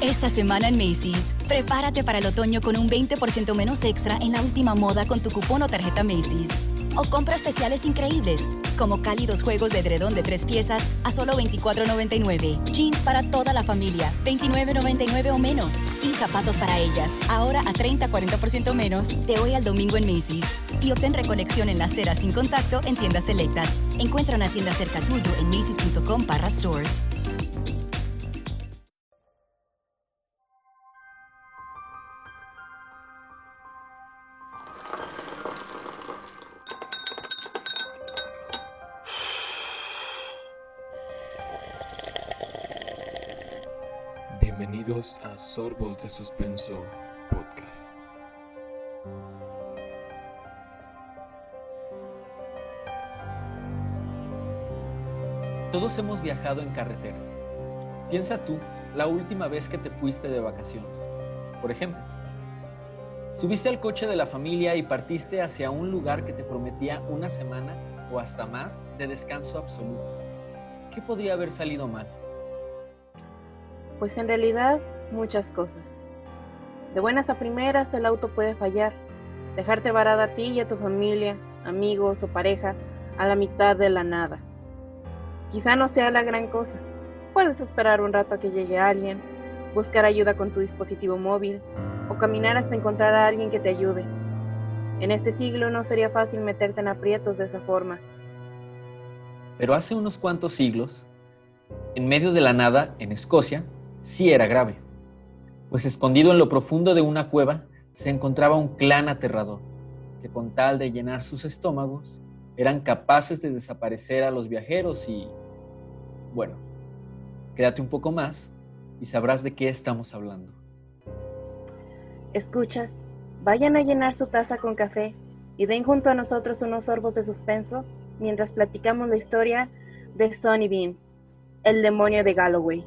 Esta semana en Macy's, prepárate para el otoño con un 20% menos extra en la última moda con tu cupón o tarjeta Macy's. O compra especiales increíbles, como cálidos juegos de edredón de tres piezas a solo $24.99. Jeans para toda la familia, $29.99 o menos. Y zapatos para ellas, ahora a 30-40% menos, de hoy al domingo en Macy's. Y obtén recolección en la acera sin contacto en tiendas selectas. Encuentra una tienda cerca tuyo en macy's.com para stores. A Sorbos de Suspenso Podcast. Todos hemos viajado en carretera. Piensa tú la última vez que te fuiste de vacaciones. Por ejemplo, subiste al coche de la familia y partiste hacia un lugar que te prometía una semana o hasta más de descanso absoluto. ¿Qué podría haber salido mal? Pues en realidad muchas cosas. De buenas a primeras el auto puede fallar, dejarte varada a ti y a tu familia, amigos o pareja a la mitad de la nada. Quizá no sea la gran cosa. Puedes esperar un rato a que llegue alguien, buscar ayuda con tu dispositivo móvil o caminar hasta encontrar a alguien que te ayude. En este siglo no sería fácil meterte en aprietos de esa forma. Pero hace unos cuantos siglos, en medio de la nada, en Escocia, sí era grave, pues escondido en lo profundo de una cueva se encontraba un clan aterrador, que con tal de llenar sus estómagos, eran capaces de desaparecer a los viajeros y, bueno, quédate un poco más y sabrás de qué estamos hablando. Escuchas, vayan a llenar su taza con café y den junto a nosotros unos sorbos de suspenso mientras platicamos la historia de Sonny Bean, el demonio de Galloway.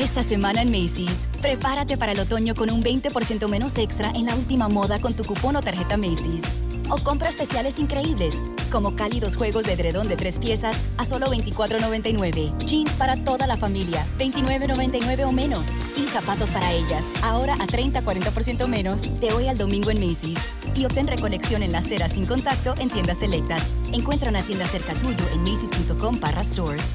Esta semana en Macy's, prepárate para el otoño con un 20% menos extra en la última moda con tu cupón o tarjeta Macy's. O compra especiales increíbles, como cálidos juegos de edredón de tres piezas a solo $24.99. Jeans para toda la familia, $29.99 o menos. Y zapatos para ellas, ahora a 30-40% menos, de hoy al domingo en Macy's. Y obtén recolección en la acera sin contacto en tiendas selectas. Encuentra una tienda cerca tuyo en macy's.com para stores.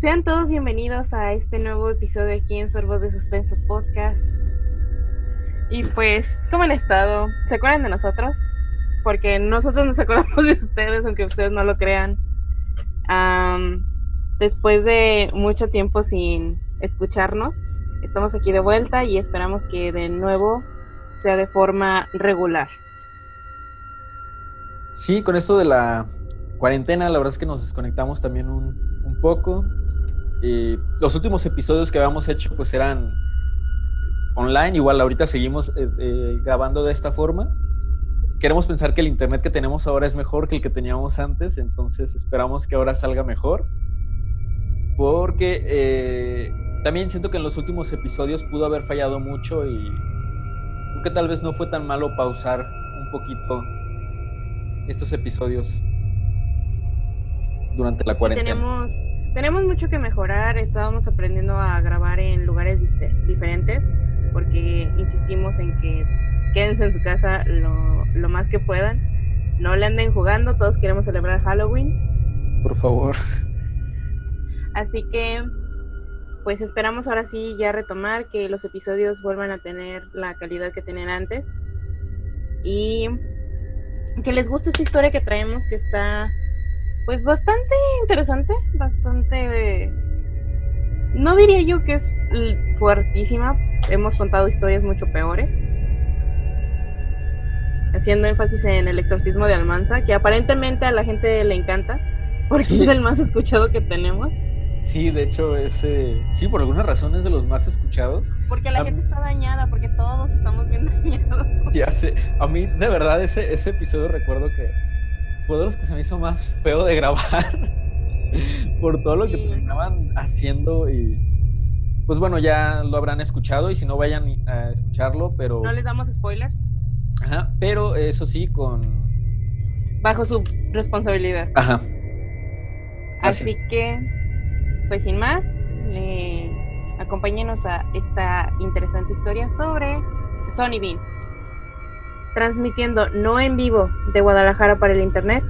Sean todos bienvenidos a este nuevo episodio aquí en Sorbos de Suspenso Podcast. Y pues, ¿cómo han estado? ¿Se acuerdan de nosotros? Porque nosotros nos acordamos de ustedes, aunque ustedes no lo crean. Después de mucho tiempo sin escucharnos, estamos aquí de vuelta y esperamos que de nuevo sea de forma regular. Sí, con esto de la cuarentena, la verdad es que nos desconectamos también un poco. Eh, los últimos episodios que habíamos hecho pues eran online, igual ahorita seguimos eh, eh, grabando de esta forma. Queremos pensar que el internet que tenemos ahora es mejor que el que teníamos antes, entonces esperamos que ahora salga mejor. Porque eh, también siento que en los últimos episodios pudo haber fallado mucho y creo que tal vez no fue tan malo pausar un poquito estos episodios durante la Sí, cuarentena. tenemos, tenemos mucho que mejorar. Estábamos aprendiendo a grabar en lugares diferentes porque insistimos en que quédense en su casa lo, lo más que puedan. No le anden jugando, todos queremos celebrar Halloween. Por favor. Así que, pues esperamos ahora sí ya retomar, que los episodios vuelvan a tener la calidad que tenían antes. Y que les guste esta historia que traemos, que está Pues bastante interesante, bastante... no diría yo que es fuertísima, hemos contado historias mucho peores. Haciendo énfasis en el exorcismo de Almanza, que aparentemente a la gente le encanta, porque es el más escuchado que tenemos. Sí, de hecho, ese, sí, por alguna razón es de los más escuchados. Porque la gente está dañada, porque todos estamos bien dañados. Ya sé, a mí de verdad ese, ese episodio recuerdo que fue de los que se me hizo más feo de grabar por todo lo que terminaban haciendo y pues bueno, ya lo habrán escuchado y si no vayan a escucharlo, pero... No les damos spoilers. Ajá, pero eso sí, con... Bajo su responsabilidad. Ajá. Así que pues sin más, eh, acompáñenos a esta interesante historia sobre Sony Bean. Transmitiendo no en vivo de Guadalajara para el internet,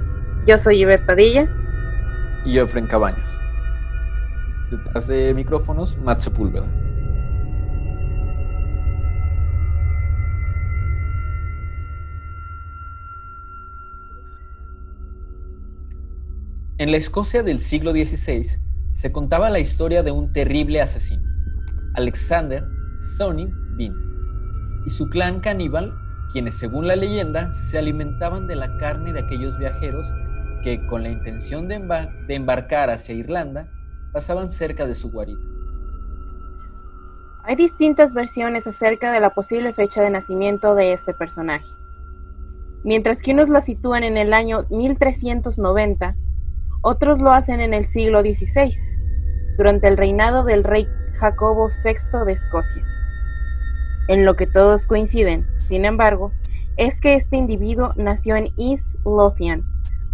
yo soy Ivette Padilla. Y yo, Cabañas. Detrás de micrófonos, Matt Sepúlveda. En la Escocia del siglo XVI, se contaba la historia de un terrible asesino, Alexander Sonny Bean, y su clan caníbal, quienes según la leyenda se alimentaban de la carne de aquellos viajeros que con la intención de, embarcar hacia Irlanda pasaban cerca de su guarida. Hay distintas versiones acerca de la posible fecha de nacimiento de este personaje. Mientras que unos la sitúan en el año 1390, otros lo hacen en el siglo XVI, durante el reinado del rey Jacobo VI de Escocia. En lo que todos coinciden, sin embargo, es que este individuo nació en East Lothian,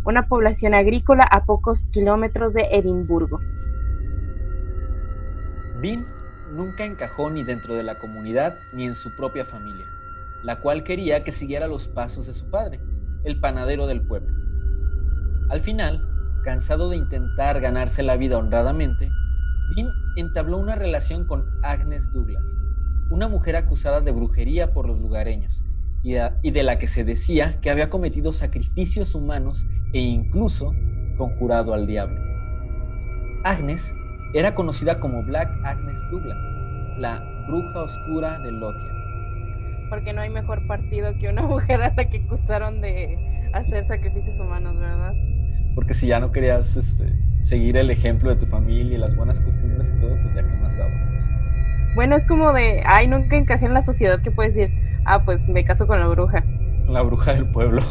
una población agrícola a pocos kilómetros de Edimburgo. Bean nunca encajó ni dentro de la comunidad ni en su propia familia, la cual quería que siguiera los pasos de su padre, el panadero del pueblo. Al final, cansado de intentar ganarse la vida honradamente, Bean entabló una relación con Agnes Douglas, una mujer acusada de brujería por los lugareños y de la que se decía que había cometido sacrificios humanos e incluso conjurado al diablo. Agnes era conocida como Black Agnes Douglas, la bruja oscura de Lothian. Porque no hay mejor partido que una mujer a la que acusaron de hacer sacrificios humanos, ¿verdad? porque si ya no querías este, seguir el ejemplo de tu familia y las buenas costumbres y todo, pues ya que más daba. Bueno, es como de, ay, nunca encajé en la sociedad que puedes decir, ah, pues me caso con la bruja. La bruja del pueblo.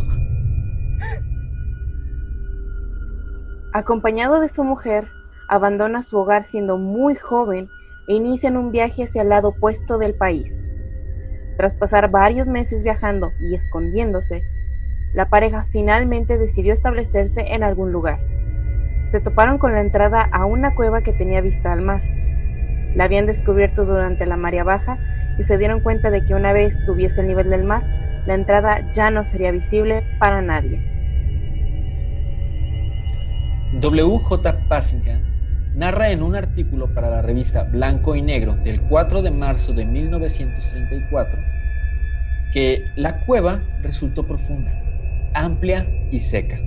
Acompañado de su mujer, abandona su hogar siendo muy joven e inician un viaje hacia el lado opuesto del país. Tras pasar varios meses viajando y escondiéndose, la pareja finalmente decidió establecerse en algún lugar. Se toparon con la entrada a una cueva que tenía vista al mar. La habían descubierto durante la marea baja y se dieron cuenta de que una vez subiese el nivel del mar, la entrada ya no sería visible para nadie. W.J. Passingham narra en un artículo para la revista Blanco y Negro del 4 de marzo de 1934 que la cueva resultó profunda amplia y seca,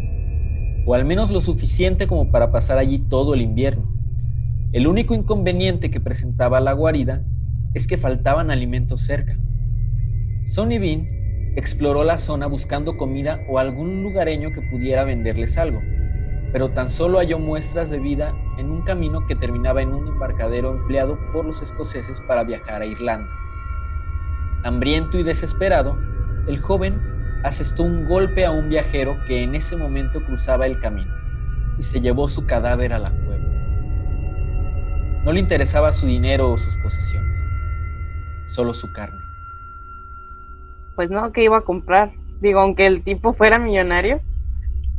o al menos lo suficiente como para pasar allí todo el invierno. El único inconveniente que presentaba la guarida es que faltaban alimentos cerca. Sonny Bean exploró la zona buscando comida o algún lugareño que pudiera venderles algo, pero tan solo halló muestras de vida en un camino que terminaba en un embarcadero empleado por los escoceses para viajar a Irlanda. Hambriento y desesperado, el joven asestó un golpe a un viajero que en ese momento cruzaba el camino y se llevó su cadáver a la. No le interesaba su dinero o sus posesiones, solo su carne. Pues no, que iba a comprar. Digo, aunque el tipo fuera millonario,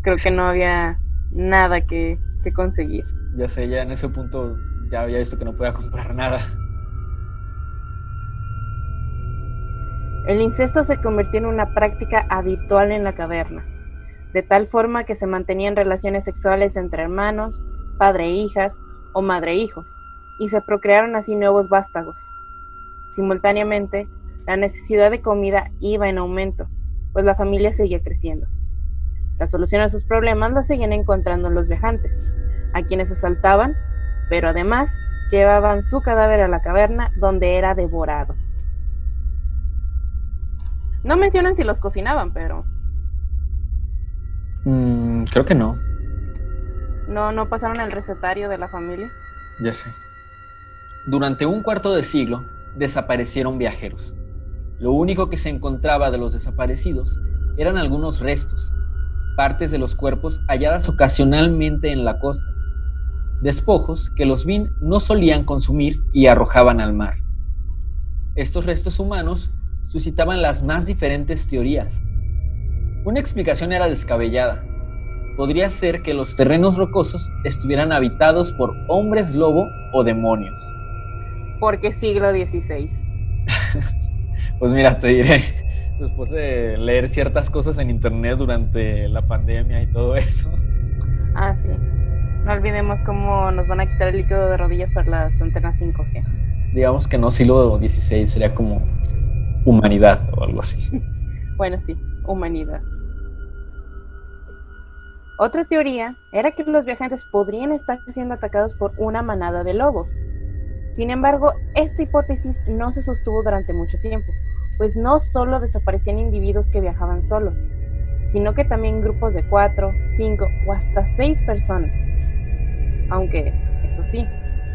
creo que no había nada que, que conseguir. Ya sé, ya en ese punto ya había visto que no podía comprar nada. El incesto se convirtió en una práctica habitual en la caverna, de tal forma que se mantenían relaciones sexuales entre hermanos, padre e hijas o madre e hijos, y se procrearon así nuevos vástagos. Simultáneamente, la necesidad de comida iba en aumento, pues la familia seguía creciendo. La solución a sus problemas la seguían encontrando los viajantes, a quienes asaltaban, pero además llevaban su cadáver a la caverna donde era devorado. No mencionan si los cocinaban, pero Mm, creo que no. no, no pasaron el recetario de la familia. Ya sé. Durante un cuarto de siglo desaparecieron viajeros. Lo único que se encontraba de los desaparecidos eran algunos restos, partes de los cuerpos halladas ocasionalmente en la costa, despojos que los Bin no solían consumir y arrojaban al mar. Estos restos humanos suscitaban las más diferentes teorías. Una explicación era descabellada. Podría ser que los terrenos rocosos estuvieran habitados por hombres lobo o demonios. Porque siglo XVI. Pues mira, te diré, después de leer ciertas cosas en internet durante la pandemia y todo eso, Ah, sí. No olvidemos cómo nos van a quitar el líquido de rodillas para las antenas 5G. digamos que no siglo XVI, sería como humanidad o algo así. Bueno, sí, humanidad. Otra teoría era que los viajantes podrían estar siendo atacados por una manada de lobos. Sin embargo, esta hipótesis no se sostuvo durante mucho tiempo, pues no solo desaparecían individuos que viajaban solos, sino que también grupos de cuatro, cinco o hasta seis personas. Aunque, eso sí,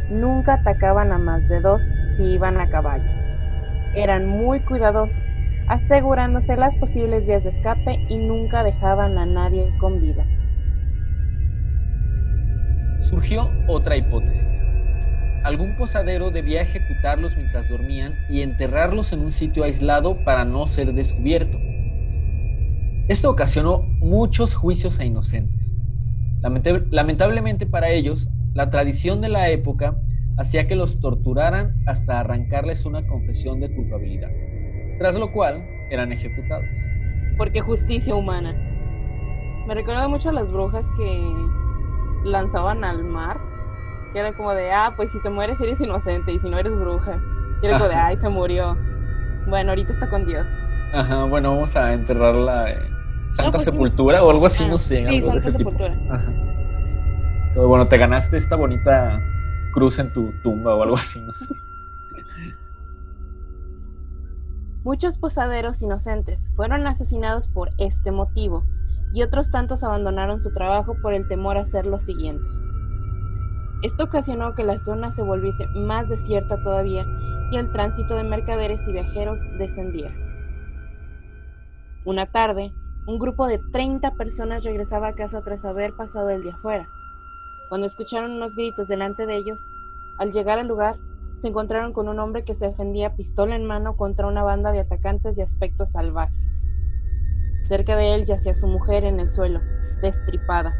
nunca atacaban a más de dos si iban a caballo. Eran muy cuidadosos, asegurándose las posibles vías de escape y nunca dejaban a nadie con vida. Surgió otra hipótesis. Algún posadero debía ejecutarlos mientras dormían y enterrarlos en un sitio aislado para no ser descubierto. Esto ocasionó muchos juicios a inocentes. Lamente- Lamentablemente para ellos, la tradición de la época hacía que los torturaran hasta arrancarles una confesión de culpabilidad, tras lo cual eran ejecutados. Porque justicia humana. Me recuerda mucho a las brujas que lanzaban al mar. Que era como de, ah, pues si te mueres eres inocente y si no eres bruja. Y era como de, Ajá. ay, se murió. Bueno, ahorita está con Dios. Ajá, bueno, vamos a enterrarla en Santa pues. Sepultura o algo así, Ah, no sé, sí, algo de Santa ese tipo. Sepultura. Ajá. Pero bueno, te ganaste esta bonita cruz en tu tumba o algo así, no sé. Muchos posaderos inocentes fueron asesinados por este motivo y otros tantos abandonaron su trabajo por el temor a hacer los siguientes. Esto ocasionó que la zona se volviese más desierta todavía y el tránsito de mercaderes y viajeros descendiera. Una tarde, un grupo de 30 personas regresaba a casa tras haber pasado el día afuera. Cuando escucharon unos gritos delante de ellos, al llegar al lugar, se encontraron con un hombre que se defendía pistola en mano contra una banda de atacantes de aspecto salvaje. Cerca de él yacía su mujer en el suelo, destripada,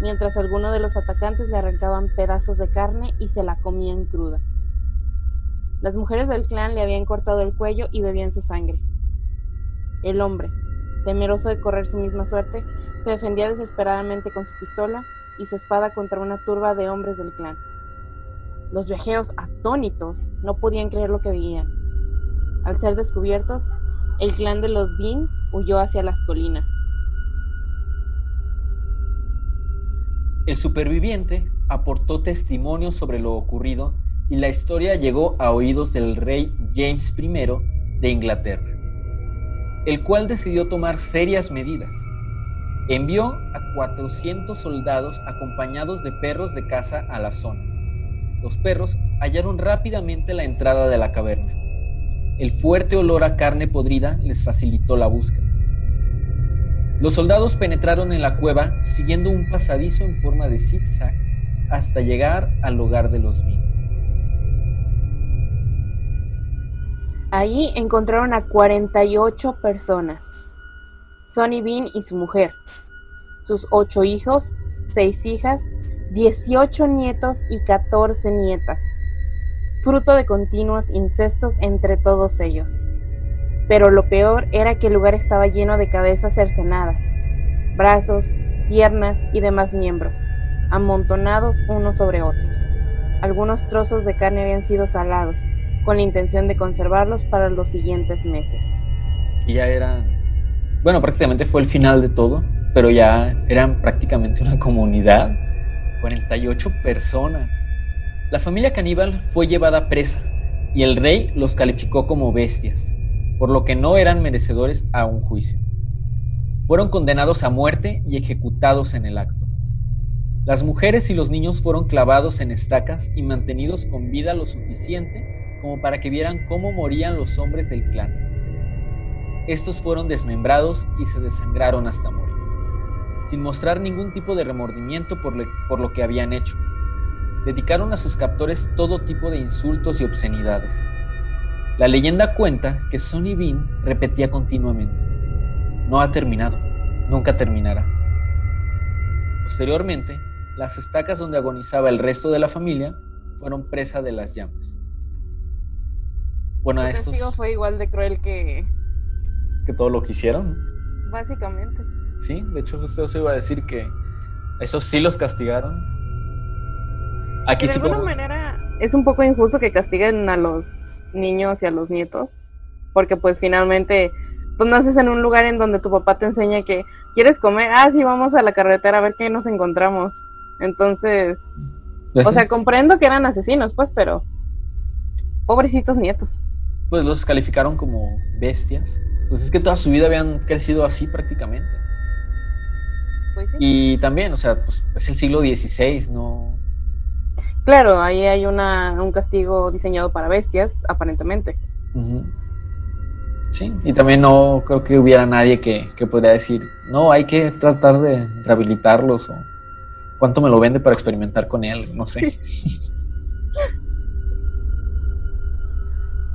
mientras algunos de los atacantes le arrancaban pedazos de carne y se la comían cruda. Las mujeres del clan le habían cortado el cuello y bebían su sangre. El hombre, temeroso de correr su misma suerte, se defendía desesperadamente con su pistola y su espada contra una turba de hombres del clan. Los viajeros, atónitos, no podían creer lo que veían. Al ser descubiertos, el clan de los Bin huyó hacia las colinas. El superviviente aportó testimonio sobre lo ocurrido y la historia llegó a oídos del rey James I de Inglaterra, el cual decidió tomar serias medidas. Envió a 400 soldados acompañados de perros de caza a la zona. Los perros hallaron rápidamente la entrada de la caverna. El fuerte olor a carne podrida les facilitó la búsqueda. Los soldados penetraron en la cueva siguiendo un pasadizo en forma de zigzag hasta llegar al hogar de los Bin. Ahí encontraron a 48 personas. Sonny Bean y su mujer, sus ocho hijos, seis hijas, 18 nietos y 14 nietas, fruto de continuos incestos entre todos ellos. Pero lo peor era que el lugar estaba lleno de cabezas cercenadas, brazos, piernas y demás miembros, amontonados unos sobre otros. Algunos trozos de carne habían sido salados, con la intención de conservarlos para los siguientes meses. Y ya eran, bueno, prácticamente fue el final de todo. pero ya eran prácticamente una comunidad. 48 personas. La familia caníbal fue llevada presa y el rey los calificó como bestias, por lo que no eran merecedores a un juicio. Fueron condenados a muerte y ejecutados en el acto. Las mujeres y los niños fueron clavados en estacas y mantenidos con vida lo suficiente como para que vieran cómo morían los hombres del clan. Estos fueron desmembrados y se desangraron hasta morir, sin mostrar ningún tipo de remordimiento por, lo que habían hecho. Dedicaron a sus captores todo tipo de insultos y obscenidades. La leyenda cuenta que Sonny Bean repetía continuamente, no ha terminado, nunca terminará. Posteriormente, las estacas donde agonizaba el resto de la familia fueron presa de las llamas. Bueno, a estos... fue igual de cruel que... Que todo lo que hicieron. Básicamente. Sí, de hecho usted os iba a decir que esos sí los castigaron. Aquí de alguna manera es un poco injusto que castiguen a los niños y a los nietos, porque pues finalmente pues naces en un lugar en donde tu papá te enseña que quieres comer, ah sí, vamos a la carretera a ver qué nos encontramos. Entonces, pues o sea, comprendo que eran asesinos, pues, pero pobrecitos nietos. Pues los calificaron como bestias. Pues es que toda su vida habían crecido así prácticamente. Pues sí. Y también, o sea, pues es el siglo XVI, ¿no? Claro, ahí hay una, un castigo diseñado para bestias, aparentemente. Sí, y también no creo que hubiera nadie que, que podría decir, no, hay que tratar de rehabilitarlos o cuánto me lo vende para experimentar con él, no sé.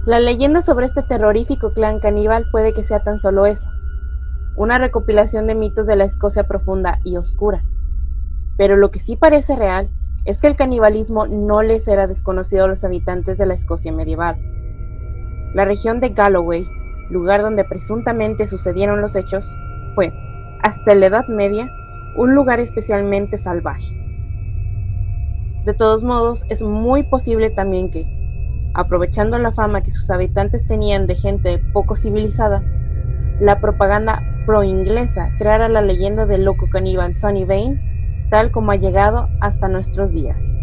La leyenda sobre este terrorífico clan caníbal puede que sea tan solo eso, una recopilación de mitos de la Escocia profunda y oscura. Pero lo que sí parece real es que el canibalismo no les era desconocido a los habitantes de la Escocia medieval. La región de Galloway, lugar donde presuntamente sucedieron los hechos, fue, hasta la Edad Media, un lugar especialmente salvaje. De todos modos, es muy posible también que, aprovechando la fama que sus habitantes tenían de gente poco civilizada, la propaganda pro-inglesa creara la leyenda del loco caníbal Sonny Vane, tal como ha llegado hasta nuestros días.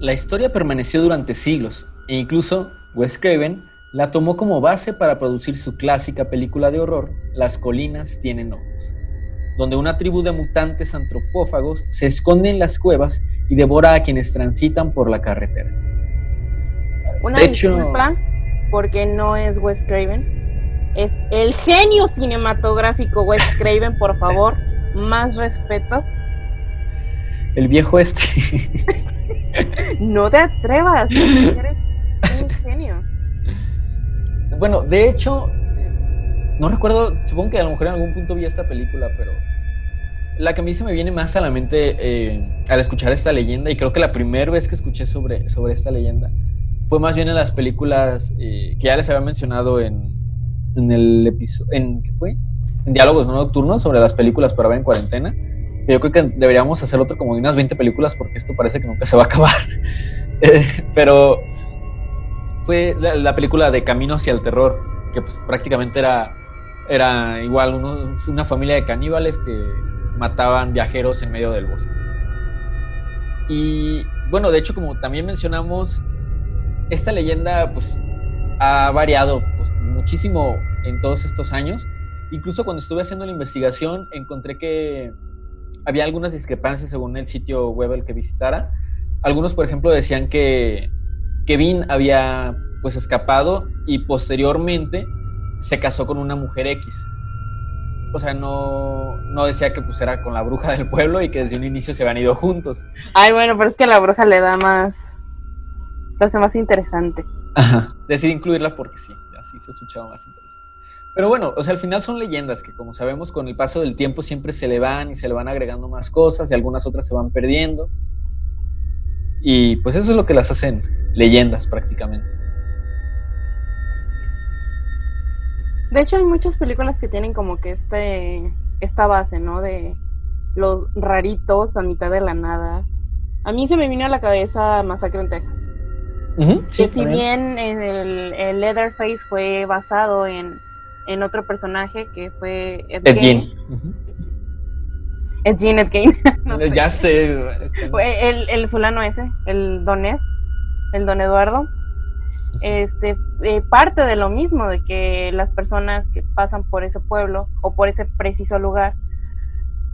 La historia permaneció durante siglos e incluso Wes Craven la tomó como base para producir su clásica película de horror, Las colinas tienen ojos, donde una tribu de mutantes antropófagos se esconde en las cuevas y devora a quienes transitan por la carretera. Una disculpa, porque no es Wes Craven, es el genio cinematográfico Wes Craven, por favor, más respeto. El viejo este. no te atrevas, eres un genio. Bueno, de hecho, no recuerdo, supongo que a lo mejor en algún punto vi esta película, pero la que a mí se me viene más a la mente eh, al escuchar esta leyenda, y creo que la primera vez que escuché sobre, sobre esta leyenda fue más bien en las películas eh, que ya les había mencionado en, en el episodio, en, ¿qué fue? En Diálogos no Nocturnos sobre las películas para ver en cuarentena. Yo creo que deberíamos hacer otro como de unas 20 películas porque esto parece que nunca se va a acabar. Eh, pero fue la, película de Camino hacia el Terror, que pues prácticamente era, era igual una familia de caníbales que mataban viajeros en medio del bosque. Y bueno, de hecho, como también mencionamos, esta leyenda pues ha variado pues, muchísimo en todos estos años. Incluso cuando estuve haciendo la investigación encontré que había algunas discrepancias según el sitio web el que visitara. Algunos, por ejemplo, decían que Kevin había pues escapado y posteriormente se casó con una mujer X. O sea, no, no decía que pues era con la bruja del pueblo y que desde un inicio se habían ido juntos. Ay, bueno, pero es que la bruja le da más... lo hace más interesante. Ajá, decidí incluirla porque sí, así se escuchaba más interesante. Pero bueno, o sea, al final son leyendas que como sabemos con el paso del tiempo siempre se le van y se le van agregando más cosas y algunas otras se van perdiendo. Y pues eso es lo que las hacen leyendas prácticamente. De hecho, hay muchas películas que tienen como que este esta base, ¿no? De los raritos a mitad de la nada. A mí se me vino a la cabeza Masacre en Texas. Que si bien el, el, Leatherface fue basado en en otro personaje que fue Ed, Ed Gein. Ed Gein, Ed Gein. no sé. Ya sé. Este... El, el, fulano ese, el Don Ed, el Don Eduardo. Este, eh, parte de lo mismo, de que las personas que pasan por ese pueblo o por ese preciso lugar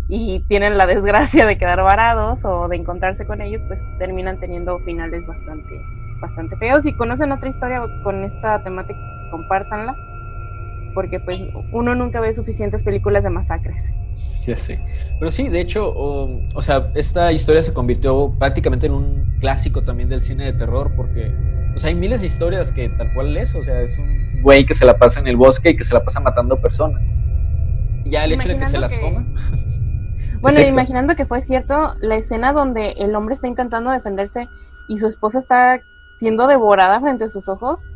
y tienen la desgracia de quedar varados o de encontrarse con ellos, pues terminan teniendo finales bastante, bastante feos. Si conocen otra historia con esta temática, pues compártanla, porque pues uno nunca ve suficientes películas de masacres. Ya sé. Pero sí, de hecho, o, o sea, esta historia se convirtió prácticamente en un clásico también del cine de terror, porque o sea, hay miles de historias que tal cual es, o sea, es un güey que se la pasa en el bosque y que se la pasa matando personas. Y ya el hecho de que se las que... coma. Bueno, imaginando que fue cierto, la escena donde el hombre está intentando defenderse y su esposa está siendo devorada frente a sus ojos,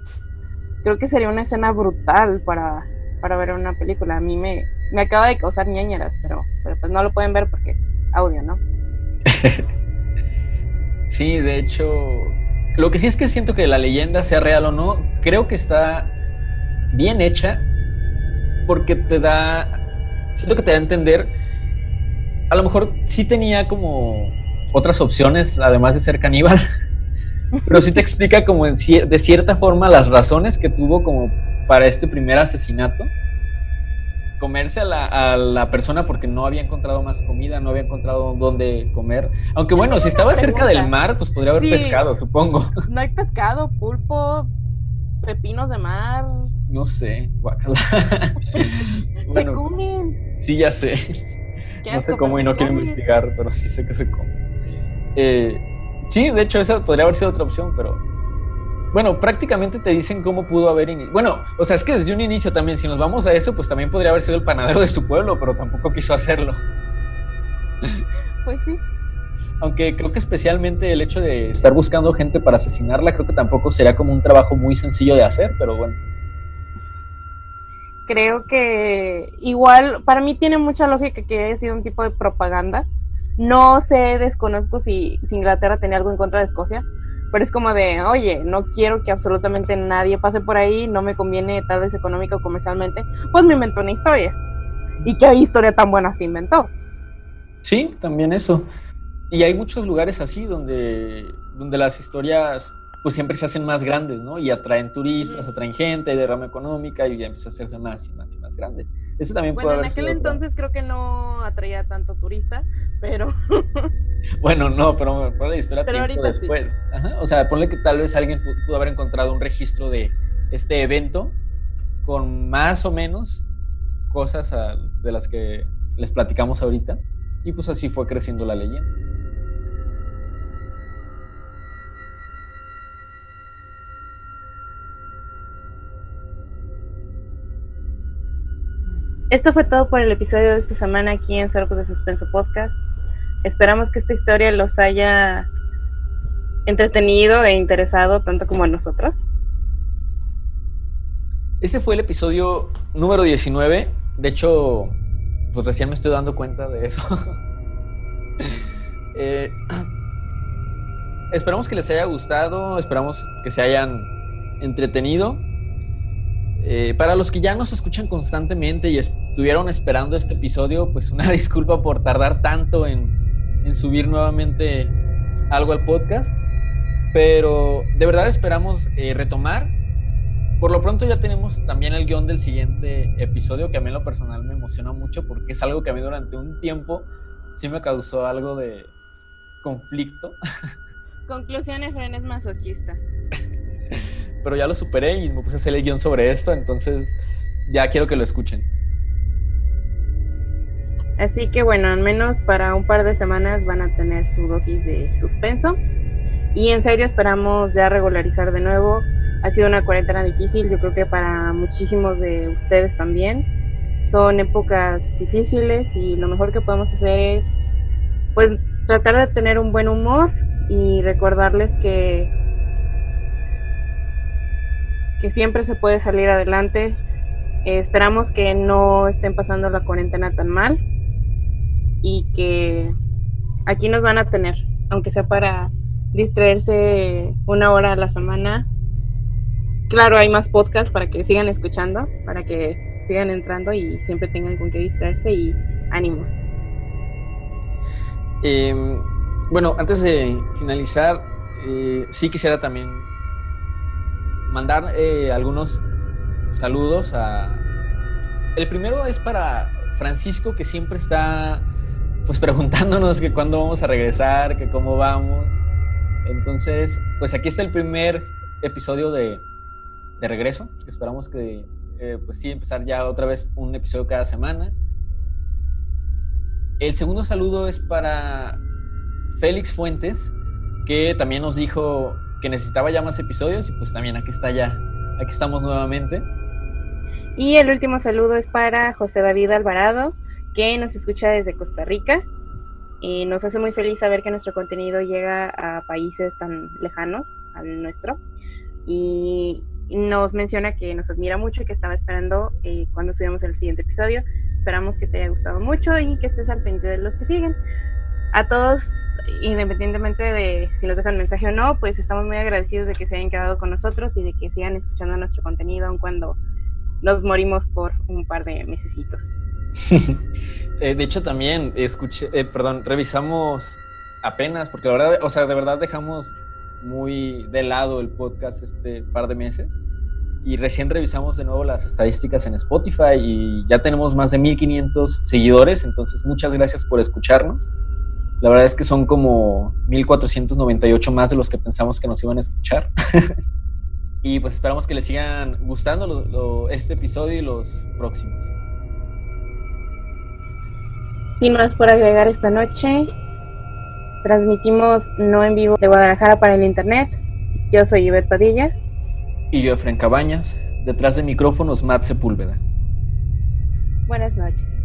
creo que sería una escena brutal para, para ver una película. A mí me, me acaba de causar ñañeras, pero, pero pues no lo pueden ver porque audio, ¿no? sí, de hecho, lo que sí es que siento que la leyenda, sea real o no, creo que está bien hecha porque te da, siento que te da a entender a lo mejor sí tenía como otras opciones, además de ser caníbal, pero sí te explica como en, de cierta forma las razones que tuvo como para este primer asesinato. Comerse a la, a la persona porque no había encontrado más comida, no había encontrado dónde comer. Aunque bueno, si estaba cerca del mar, pues podría haber sí, pescado, supongo. No hay pescado, pulpo, pepinos de mar. No sé, guacala. Se comen. Sí, ya sé no sé cómo y no quiero investigar, pero sí sé que se come. Eh, sí, de hecho, esa podría haber sido otra opción, pero. Bueno, prácticamente te dicen cómo pudo haber. Bueno, o sea, es que desde un inicio también, si nos vamos a eso, pues también podría haber sido el panadero de su pueblo, pero tampoco quiso hacerlo. Pues sí. Aunque creo que especialmente el hecho de estar buscando gente para asesinarla, creo que tampoco sería como un trabajo muy sencillo de hacer, pero bueno creo que igual para mí tiene mucha lógica que haya sido un tipo de propaganda. No sé, desconozco si, Inglaterra tenía algo en contra de Escocia, pero es como de, oye, no quiero que absolutamente nadie pase por ahí, no me conviene tal vez económica o comercialmente, pues me inventó una historia. ¿Y qué historia tan buena se inventó? Sí, también eso. Y hay muchos lugares así donde, donde las historias pues siempre se hacen más grandes, ¿no? Y atraen turistas, atraen gente, hay derrama económica y ya empieza a hacerse más y más y más grande. Eso también bueno, puede haber en aquel entonces creo que no atraía tanto turista, pero... bueno, no, pero por la historia pero tiempo después. Sí. Ajá. O sea, ponle que tal vez alguien pudo haber encontrado un registro de este evento con más o menos cosas a, de las que les platicamos ahorita y pues así fue creciendo la leyenda. Esto fue todo por el episodio de esta semana aquí en Sorbos de Suspenso Podcast. Esperamos que esta historia los haya entretenido e interesado tanto como a nosotros. Este fue el episodio número 19. De hecho, pues recién me estoy dando cuenta de eso. eh, esperamos que les haya gustado, esperamos que se hayan entretenido. Eh, para los que ya nos escuchan constantemente y estuvieron esperando este episodio, pues una disculpa por tardar tanto en, en subir nuevamente algo al podcast. Pero de verdad esperamos eh, retomar. Por lo pronto ya tenemos también el guion del siguiente episodio, que a mí en lo personal me emociona mucho porque es algo que a mí durante un tiempo sí me causó algo de conflicto. Conclusiones, Fren es masoquista. pero ya lo superé y me puse a hacer el guion sobre esto, entonces ya quiero que lo escuchen. Así que bueno, al menos para un par de semanas van a tener su dosis de suspenso. Y en serio esperamos ya regularizar de nuevo. Ha sido una cuarentena difícil, yo creo que para muchísimos de ustedes también. Son épocas difíciles y lo mejor que podemos hacer es pues tratar de tener un buen humor y recordarles que que siempre se puede salir adelante. Eh, esperamos que no estén pasando la cuarentena tan mal y que aquí nos van a tener, aunque sea para distraerse una hora a la semana. Claro, hay más podcasts para que sigan escuchando, para que sigan entrando y siempre tengan con qué distraerse y ánimos. Em, bueno, antes de finalizar, eh, sí quisiera también mandar eh, algunos saludos a... El primero es para Francisco, que siempre está pues preguntándonos que cuándo vamos a regresar, que cómo vamos. Entonces, pues aquí está el primer episodio de, de regreso. Esperamos que, eh, pues sí, empezar ya otra vez un episodio cada semana. El segundo saludo es para Félix Fuentes, que también nos dijo que necesitaba ya más episodios y pues también aquí está ya, aquí estamos nuevamente. Y el último saludo es para José David Alvarado, que nos escucha desde Costa Rica. Y nos hace muy feliz saber que nuestro contenido llega a países tan lejanos al nuestro. Y nos menciona que nos admira mucho y que estaba esperando eh, cuando subamos el siguiente episodio. Esperamos que te haya gustado mucho y que estés al pendiente de los que siguen. A todos, independientemente de si nos dejan mensaje o no, pues estamos muy agradecidos de que se hayan quedado con nosotros y de que sigan escuchando nuestro contenido aun cuando nos morimos por un par de mesecitos. Eh, de hecho, también escuché, eh, perdón, revisamos apenas, porque la verdad, o sea, de verdad dejamos muy de lado el podcast este par de meses y recién revisamos de nuevo las estadísticas en Spotify y ya tenemos más de 1500 seguidores, entonces muchas gracias por escucharnos. La verdad es que son como 1498 más de los que pensamos que nos iban a escuchar. y pues esperamos que les sigan gustando este episodio y los próximos. Sin más por agregar esta noche, transmitimos no en vivo de Guadalajara para el internet. Yo soy Ivette Padilla. Y yo, Efren Cabañas. Detrás de micrófonos, Matt Sepúlveda. Buenas noches.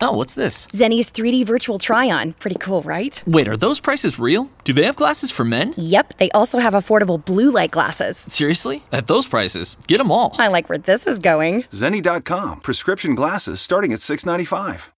Oh, what's this? Zenny's 3D virtual try on. Pretty cool, right? Wait, are those prices real? Do they have glasses for men? Yep, they also have affordable blue light glasses. Seriously? At those prices, get them all. I like where this is going. Zenny.com, prescription glasses starting at $6.95.